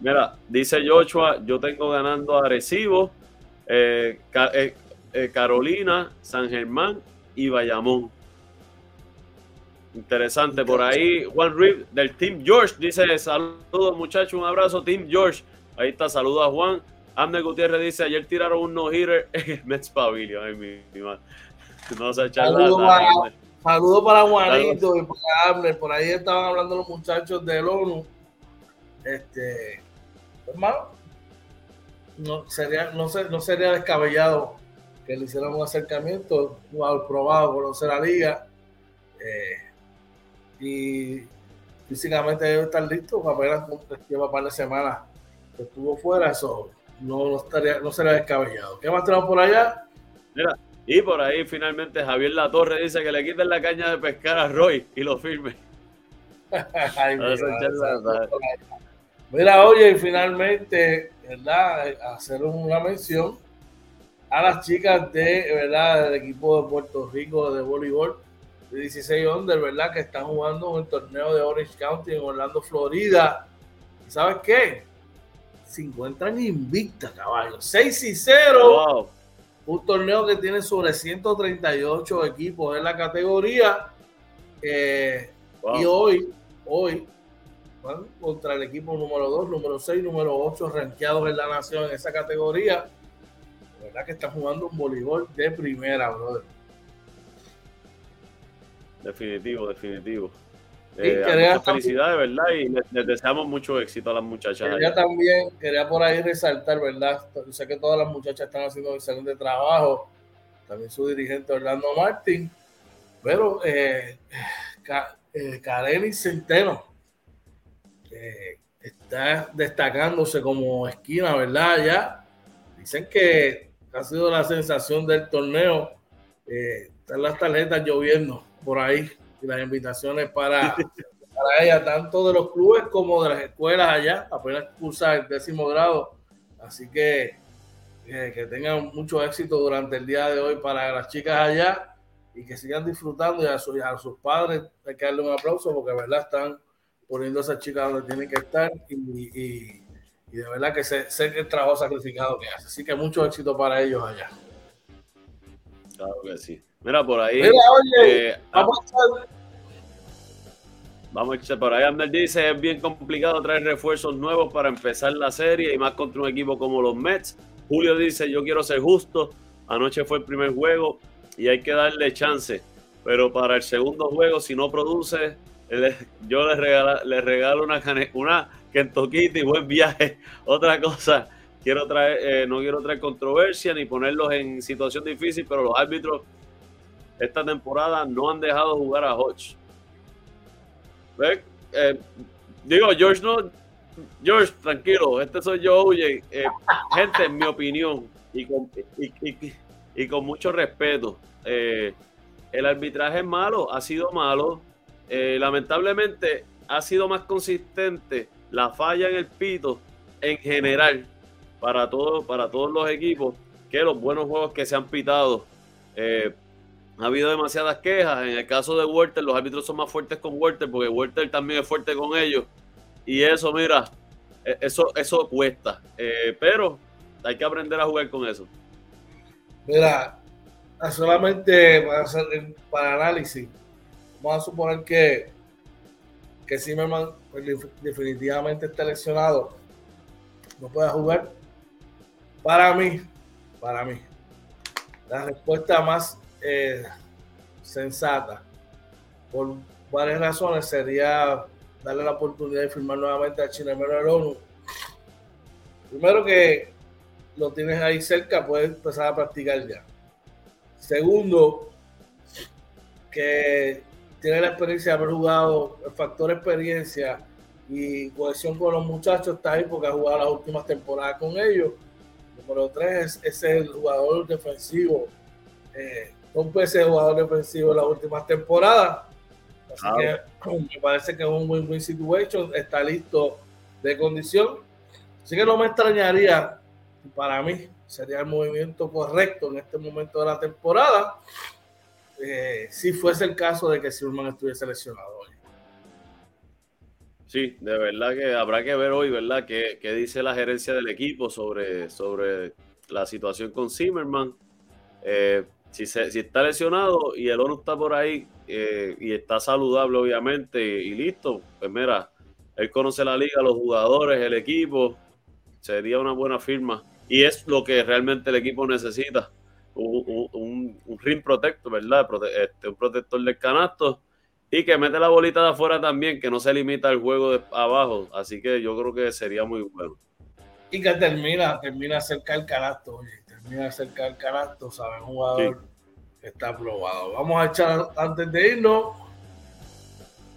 Mira, dice Joshua, yo tengo ganando a. Eh, eh, eh, Carolina, San Germán y Bayamón. Interesante por ahí. Juan Reed del Team George dice: Saludos, muchachos, un abrazo, Team George. Ahí está, saludos a Juan. Amner Gutiérrez dice: Ayer tiraron un no-hitter <laughs> en Mets Pavilion. Ay, mi, No se Saludos para, saludo para Juanito y para Amner. Por ahí estaban hablando los muchachos del ONU. Este, hermano, no sería, no, no sería descabellado que le hicieron un acercamiento, un probado conocer la liga eh, y físicamente debe estar listo, apenas lleva un par de semanas que estuvo fuera, eso no, no, estaría, no sería descabellado. ¿Qué más tenemos por allá? Mira, y por ahí finalmente Javier Latorre dice que le quiten la caña de pescar a Roy y lo firme. <laughs> <laughs> mira, oye, y finalmente, ¿verdad? Hacer una mención a las chicas de, ¿verdad? Del equipo de Puerto Rico de voleibol de 16 under, ¿verdad? Que están jugando en el torneo de Orange County en Orlando, Florida. ¿Y sabes qué? Se encuentran invictas, caballos. 6 y 0. Un torneo que tiene sobre 138 equipos en la categoría. Eh, y hoy, hoy, contra el equipo número 2, número 6, número 8, rankeados en la nación en esa categoría verdad que está jugando un voleibol de primera, brother. Definitivo, definitivo. Eh, felicidades, ¿verdad? Y les, deseamos mucho éxito a las muchachas. Quería también, quería por ahí resaltar, ¿verdad? Yo sé que todas las muchachas están haciendo un excelente trabajo. También su dirigente Orlando Martín. Pero eh, eh Centeno eh, está destacándose como esquina, ¿verdad? Ya dicen que ha sido la sensación del torneo. Eh, están las tarjetas lloviendo por ahí y las invitaciones para, <laughs> para ella, tanto de los clubes como de las escuelas allá, apenas cursa el décimo grado. Así que que tengan mucho éxito durante el día de hoy para las chicas allá y que sigan disfrutando y a, a sus padres hay que darle un aplauso porque verdad están poniendo a esas chicas donde tienen que estar y, de verdad que sé, sé que el trabajo sacrificado que hace. Así que mucho éxito para ellos allá. Claro que sí. Mira, por ahí. Mira, oye, eh, vamos a Vamos a echar por ahí. Ander dice: es bien complicado traer refuerzos nuevos para empezar la serie y más contra un equipo como los Mets. Julio dice: Yo quiero ser justo. Anoche fue el primer juego y hay que darle chance. Pero para el segundo juego, si no produce, yo le regalo, le regalo una, una Kentucky y buen viaje. <laughs> Otra cosa, quiero traer, eh, no quiero traer controversia ni ponerlos en situación difícil, pero los árbitros esta temporada no han dejado jugar a Hodge. Eh, digo, George no. George, tranquilo, este soy yo, oye. Eh, gente, en mi opinión, y con, y, con mucho respeto, eh, el arbitraje es malo, ha sido malo. lamentablemente, ha sido más consistente la falla en el pito en general para, todo, para todos los equipos que los buenos juegos que se han pitado. Eh, ha habido demasiadas quejas. En el caso de Walter, los árbitros son más fuertes con Walter porque Walter también es fuerte con ellos. Y eso, mira, e, eso, eso cuesta. Eh, pero hay que aprender a jugar con eso. Mira, solamente para, hacer, para análisis, vamos a suponer que, que Zimmerman pues, definitivamente está lesionado. No puede jugar. Para mí, para mí, la respuesta más eh, sensata, por varias razones, sería darle la oportunidad de firmar nuevamente a Chinemero del ONU. Primero que lo tienes ahí cerca, puedes empezar a practicar ya. Segundo, que tiene la experiencia de haber jugado, el factor experiencia y cohesión con los muchachos está ahí porque ha jugado las últimas temporadas con ellos. Número tres es, el jugador defensivo eh, un veces jugador defensivo en las últimas temporadas. Así que <clears throat> me parece que es un win-win situation, está listo de condición. Así que no me extrañaría, para mí sería el movimiento correcto en este momento de la temporada, eh, si fuese el caso de que Silman estuviese lesionado hoy. Sí, de verdad que habrá que ver hoy, ¿verdad? ¿Qué, qué dice la gerencia del equipo sobre, sobre la situación con Zimmerman? Eh, si, si está lesionado y el ONU está por ahí eh, y está saludable, obviamente, y, listo, pues mira, él conoce la liga, los jugadores, el equipo, sería una buena firma. Y es lo que realmente el equipo necesita. Un, ring protector, ¿verdad? este, un protector del canasto y que mete la bolita de afuera también, que no se limita al juego de abajo. Así que yo creo que sería muy bueno. Y que termina, termina cerca del canasto, oye termina cerca del canasto, saben, jugador está aprobado. Vamos a echar antes de irnos.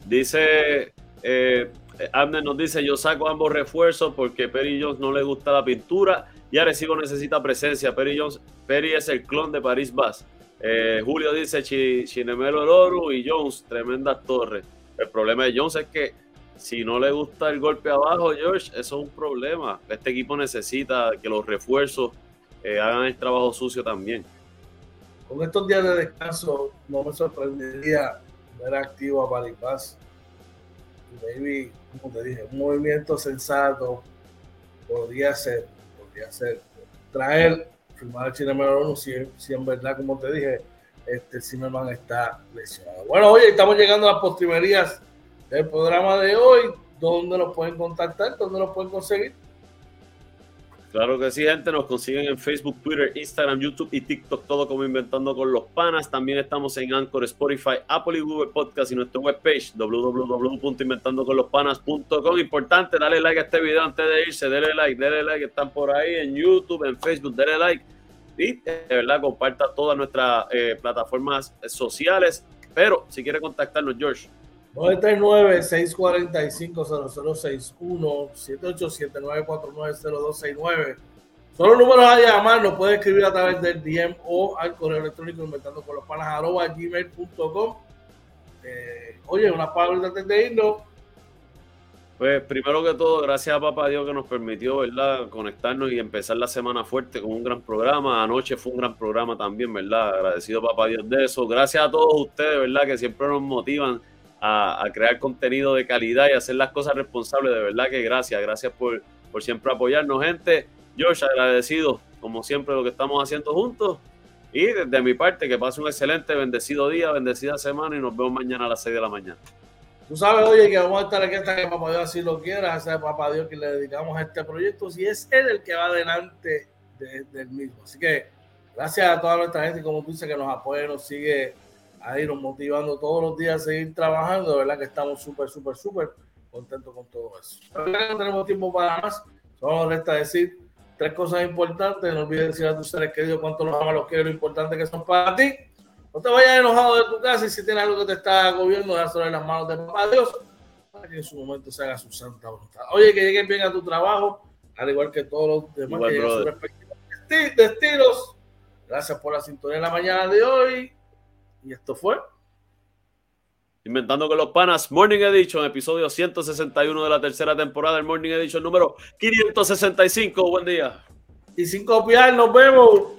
Dice, eh, Abner nos dice, yo saco ambos refuerzos porque Perry Jones no le gusta la pintura y Arecibo necesita presencia. Perry Jones, Perry es el clon de París Bas. Eh, Julio dice Chinemelo Loru y Jones, tremendas torres. El problema de Jones es que si no le gusta el golpe abajo, George, eso es un problema. Este equipo necesita que los refuerzos eh, hagan el trabajo sucio también. Con estos días de descanso, no me sorprendería ver activo a Paripaz. Maybe, como te dije, un movimiento sensato podría ser, podría ser traer, firmar al Chile Menor si, si en verdad, como te dije, este Zimmerman está lesionado. Bueno, oye, estamos llegando a las postrimerías del programa de hoy. ¿Dónde nos pueden contactar? ¿Dónde nos pueden conseguir? Claro que sí, gente. Nos consiguen en Facebook, Twitter, Instagram, YouTube y TikTok, todo como Inventando con los Panas. También estamos en Anchor, Spotify, Apple y Google Podcast y nuestra webpage www.inventandoconlospanas.com. Importante, dale like a este video antes de irse. Dale like, dale like. Están por ahí en YouTube, en Facebook, dale like. Y de verdad, comparta todas nuestras eh, plataformas sociales. Pero si quiere contactarnos, George. 939-645-0061, 787-949-0269. Son los números a llamar, nos puede escribir a través del DM o al correo electrónico inventando con los panas arroba gmail.com. Eh, oye, una palabra antes de irnos. Pues primero que todo, gracias a Papá Dios que nos permitió, ¿verdad?, conectarnos y empezar la semana fuerte con un gran programa. Anoche fue un gran programa también, ¿verdad? Agradecido Papá Dios de eso. Gracias a todos ustedes, ¿verdad?, que siempre nos motivan a, crear contenido de calidad y hacer las cosas responsables. De verdad que gracias, gracias por, por siempre apoyarnos, gente. George, agradecido, como siempre, lo que estamos haciendo juntos. Y desde mi parte, que pase un excelente, bendecido día, bendecida semana y nos vemos mañana a las 6 de la mañana. Tú sabes, oye, que vamos a estar aquí hasta que Papá Dios así lo quiera, sea Papá Dios que le dedicamos a este proyecto, si es él el que va adelante del mismo. Así que gracias a toda nuestra gente, como tú dices, que nos apoya, nos sigue ahí, nos motivando todos los días a seguir trabajando. De verdad que estamos súper, súper, súper contentos con todo eso. Pero no tenemos tiempo para más. Solo resta decir tres cosas importantes. No olvides decir a tus seres queridos cuánto los amas, los quieres, lo importante que son para ti. No te vayas enojado de tu casa y si tienes algo que te está agobiando, déjalo en las manos de papá Dios para que en su momento se haga su santa voluntad. Oye, que lleguen bien a tu trabajo, al igual que todos los demás igual, que lleguen sus respectivos destinos. Gracias por la sintonía en la mañana de hoy. Y esto fue Inventando con los Panas, Morning Edition, episodio 161 de la tercera temporada del Morning Edition número 565. Buen día. Y sin copiar, nos vemos.